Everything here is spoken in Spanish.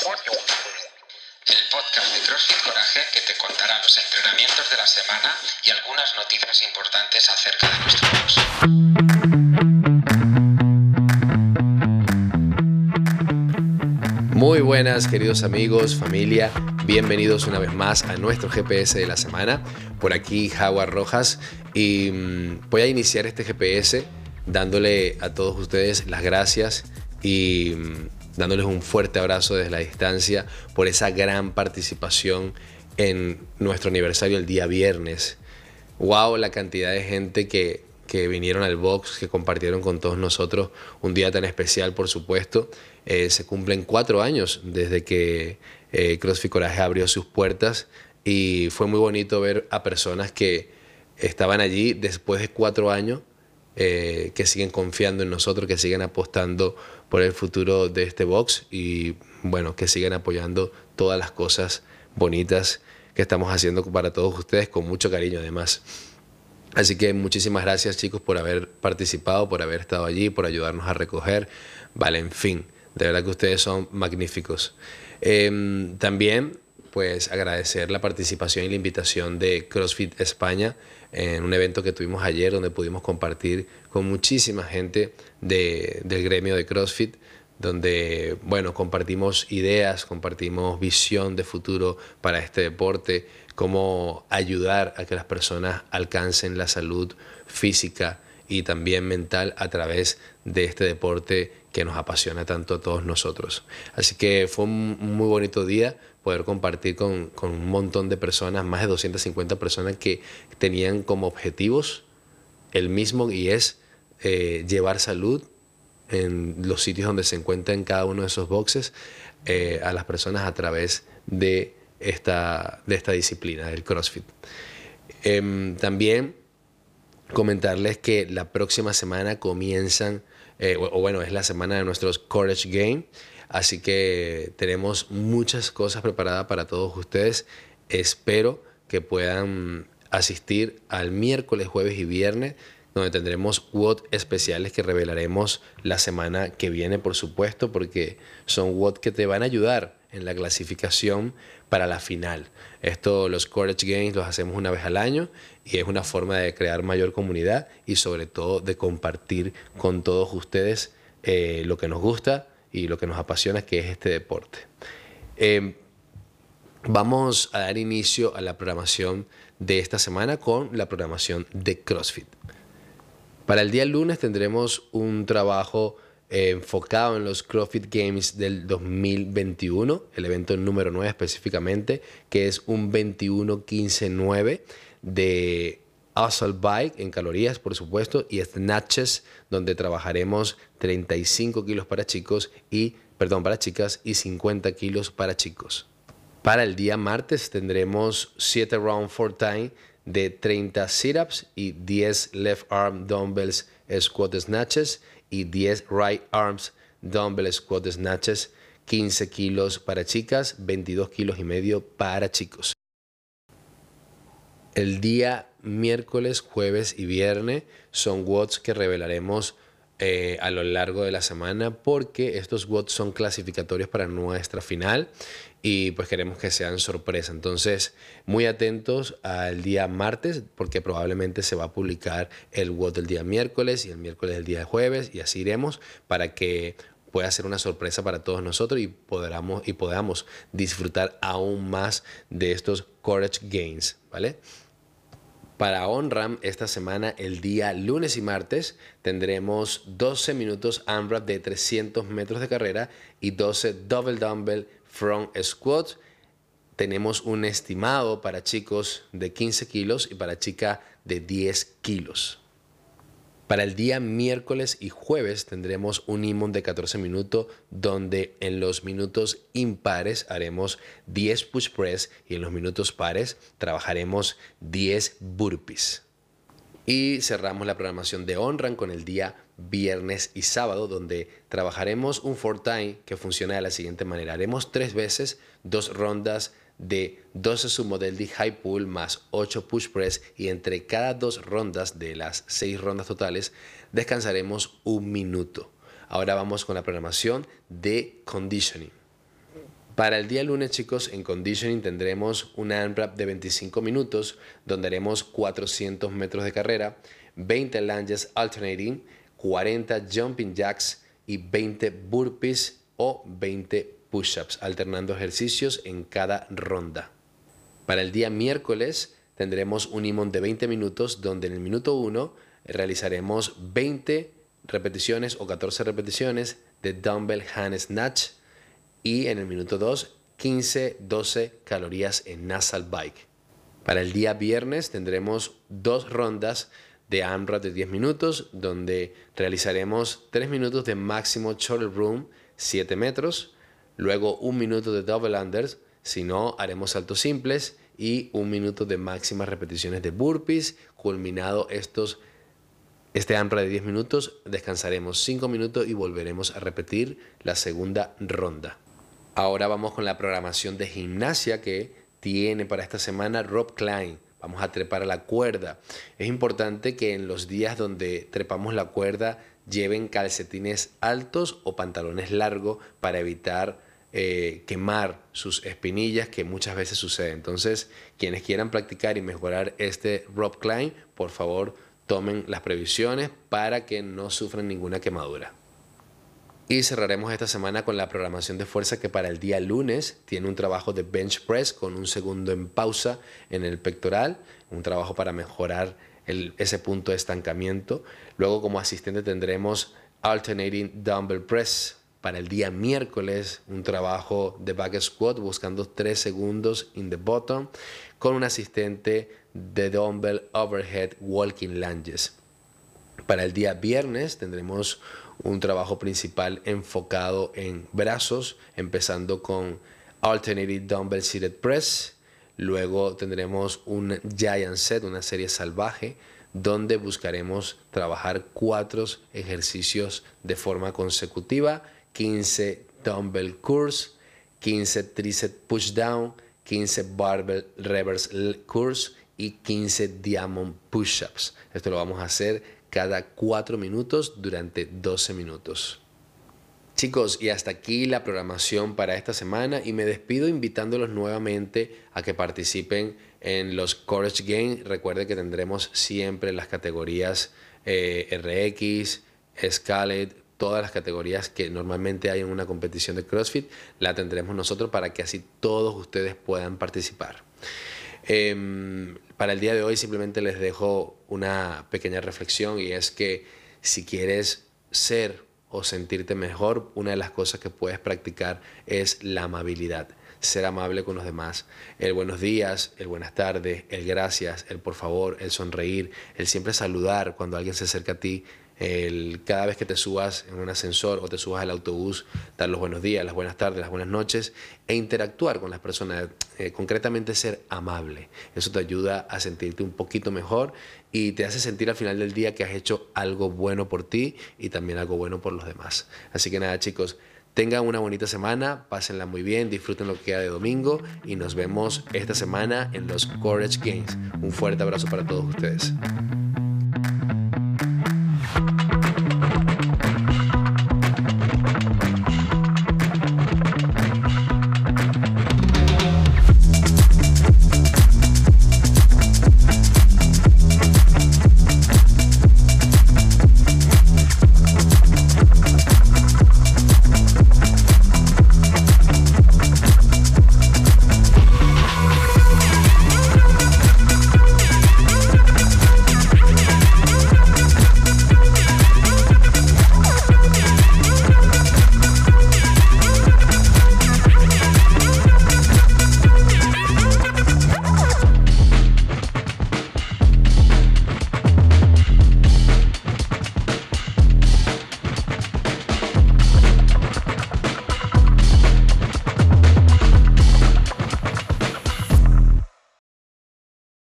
El podcast de CrossFit Coraje que te contará los entrenamientos de la semana y algunas noticias importantes acerca de nuestro box. Muy buenas queridos amigos, familia, bienvenidos una vez más a nuestro GPS de la semana. Por aquí Jaguar Rojas y mm, voy a iniciar este GPS dándole a todos ustedes las gracias y mm, dándoles un fuerte abrazo desde la distancia por esa gran participación en nuestro aniversario el día viernes. Wow, la cantidad de gente que, que vinieron al box, que compartieron con todos nosotros un día tan especial, por supuesto. Eh, se cumplen cuatro años desde que eh, CrossFit Coraje abrió sus puertas y fue muy bonito ver a personas que estaban allí después de cuatro años, eh, que siguen confiando en nosotros, que siguen apostando por el futuro de este box y bueno, que sigan apoyando todas las cosas bonitas que estamos haciendo para todos ustedes con mucho cariño además. Así que muchísimas gracias chicos por haber participado, por haber estado allí, por ayudarnos a recoger. Vale, en fin, de verdad que ustedes son magníficos. Em, también pues agradecer la participación y la invitación de CrossFit España en un evento que tuvimos ayer donde pudimos compartir con muchísima gente del gremio de CrossFit, donde bueno, compartimos ideas, compartimos visión de futuro para este deporte, cómo ayudar a que las personas alcancen la salud física y también mental a través de este deporte que nos apasiona tanto a todos nosotros. Así que fue un muy bonito día poder compartir con, un montón de personas, más de 250 personas que tenían como objetivos el mismo y es eh, llevar salud en los sitios donde se encuentran cada uno de esos boxes eh, a las personas a través de esta, de esta disciplina, del CrossFit. Em, también comentarles que la próxima semana comienzan, eh, o, bueno, es la semana de nuestros Courage Game. Así que tenemos muchas cosas preparadas para todos ustedes. Espero que puedan asistir al miércoles, jueves y viernes, donde tendremos WOD especiales que revelaremos la semana que viene, por supuesto, porque son WOD que te van a ayudar en la clasificación para la final. Esto, los Courage Games, los hacemos una vez al año y es una forma de crear mayor comunidad y sobre todo de compartir con todos ustedes eh, lo que nos gusta y lo que nos apasiona, que es este deporte. Em, vamos a dar inicio a la programación de esta semana con la programación de CrossFit. Para el día lunes tendremos un trabajo eh, enfocado en los CrossFit Games del 2021, el evento número 9 específicamente, que es un 21-15-9 de Assault Bike en calorías, por supuesto, y Snatches, donde trabajaremos 35 kilos para chicos y, perdón, para chicas y 50 kilos para chicos. Para el día martes tendremos 7 round for time de 30 sit-ups y 10 left arm dumbbells squat snatches y 10 right arms dumbbell squat snatches, 15 kilos para chicas, 22 kilos y medio para chicos. El día miércoles, jueves y viernes son WODs que revelaremos eh, a lo largo de la semana porque estos WODs son clasificatorios para nuestra final y pues queremos que sean sorpresa. Entonces, muy atentos al día martes porque probablemente se va a publicar el WOD del día miércoles y el miércoles del día jueves y así iremos para que pueda ser una sorpresa para todos nosotros y podamos, y podamos disfrutar aún más de estos Courage Gains, ¿vale? Para OnRAM esta semana, el día lunes y martes, tendremos 12 minutos AMRAP de 300 metros de carrera y 12 Double Dumbbell Front Squat. Tenemos un estimado para chicos de 15 kilos y para chica de 10 kilos. Para el día miércoles y jueves tendremos un imón de 14 minutos donde en los minutos impares haremos 10 push press y en los minutos pares trabajaremos 10 burpees. Y cerramos la programación de OnRun con el día viernes y sábado donde trabajaremos un four time que funciona de la siguiente manera. Haremos tres veces dos rondas de 12 submodel de high pull más 8 push press y entre cada dos rondas de las 6 rondas totales descansaremos un minuto. Ahora vamos con la programación de conditioning. Para el día lunes, chicos, en conditioning tendremos una AMRAP de 25 minutos, donde haremos 400 metros de carrera, 20 lunges alternating, 40 jumping jacks y 20 burpees o 20 push-ups, alternando ejercicios en cada ronda. Para el día miércoles tendremos un imón de 20 minutos, donde en el minuto 1 realizaremos 20 repeticiones o 14 repeticiones de dumbbell hand snatch y en el minuto 2 15-12 calorías en nasal bike. Para el día viernes tendremos dos rondas de AMRAP de 10 minutos donde realizaremos 3 minutos de máximo shoulder room 7 metros, luego un minuto de double unders, si no haremos saltos simples y un minuto de máximas repeticiones de burpees, culminado estos este AMRA de 10 minutos, descansaremos 5 minutos y volveremos a repetir la segunda ronda. Ahora vamos con la programación de gimnasia que tiene para esta semana Rob Klein. Vamos a trepar a la cuerda. Es importante que en los días donde trepamos la cuerda lleven calcetines altos o pantalones largos para evitar eh, quemar sus espinillas que muchas veces sucede. Entonces, quienes quieran practicar y mejorar este Rob Klein, por favor, tomen las previsiones para que no sufran ninguna quemadura. Y cerraremos esta semana con la programación de fuerza que para el día lunes tiene un trabajo de bench press con un segundo en pausa en el pectoral, un trabajo para mejorar ese punto de estancamiento. Luego como asistente tendremos alternating dumbbell press. Para el día miércoles un trabajo de back squat buscando 3 segundos in the bottom con un asistente de dumbbell overhead walking lunges. Para el día viernes tendremos un trabajo principal enfocado en brazos, empezando con Alternative Dumbbell Seated Press. Luego tendremos un Giant Set, una serie salvaje, donde buscaremos trabajar cuatro ejercicios de forma consecutiva, 15 dumbbell curls, 15 tricep push down, 15 barbell reverse curls y 15 diamond push-ups. Esto lo vamos a hacer cada 4 minutos durante 12 minutos. Chicos, y hasta aquí la programación para esta semana y me despido invitándolos nuevamente a que participen en los Courage Games. Recuerden que tendremos siempre las categorías eh, RX, Scarlett, todas las categorías que normalmente hay en una competición de CrossFit, la tendremos nosotros para que así todos ustedes puedan participar. Em, para el día de hoy simplemente les dejo una pequeña reflexión y es que si quieres ser o sentirte mejor, una de las cosas que puedes practicar es la amabilidad. Ser amable con los demás. El buenos días, el buenas tardes, el gracias, el por favor, el sonreír, el siempre saludar cuando alguien se acerca a ti, el, cada vez que te subas en un ascensor o te subas al autobús, dar los buenos días, las buenas tardes, las buenas noches e interactuar con las personas, eh, concretamente ser amable. Eso te ayuda a sentirte un poquito mejor y te hace sentir al final del día que has hecho algo bueno por ti y también algo bueno por los demás. Así que nada chicos, tengan una bonita semana, pásenla muy bien, disfruten lo que queda de domingo y nos vemos esta semana en los Courage Games. Un fuerte abrazo para todos ustedes.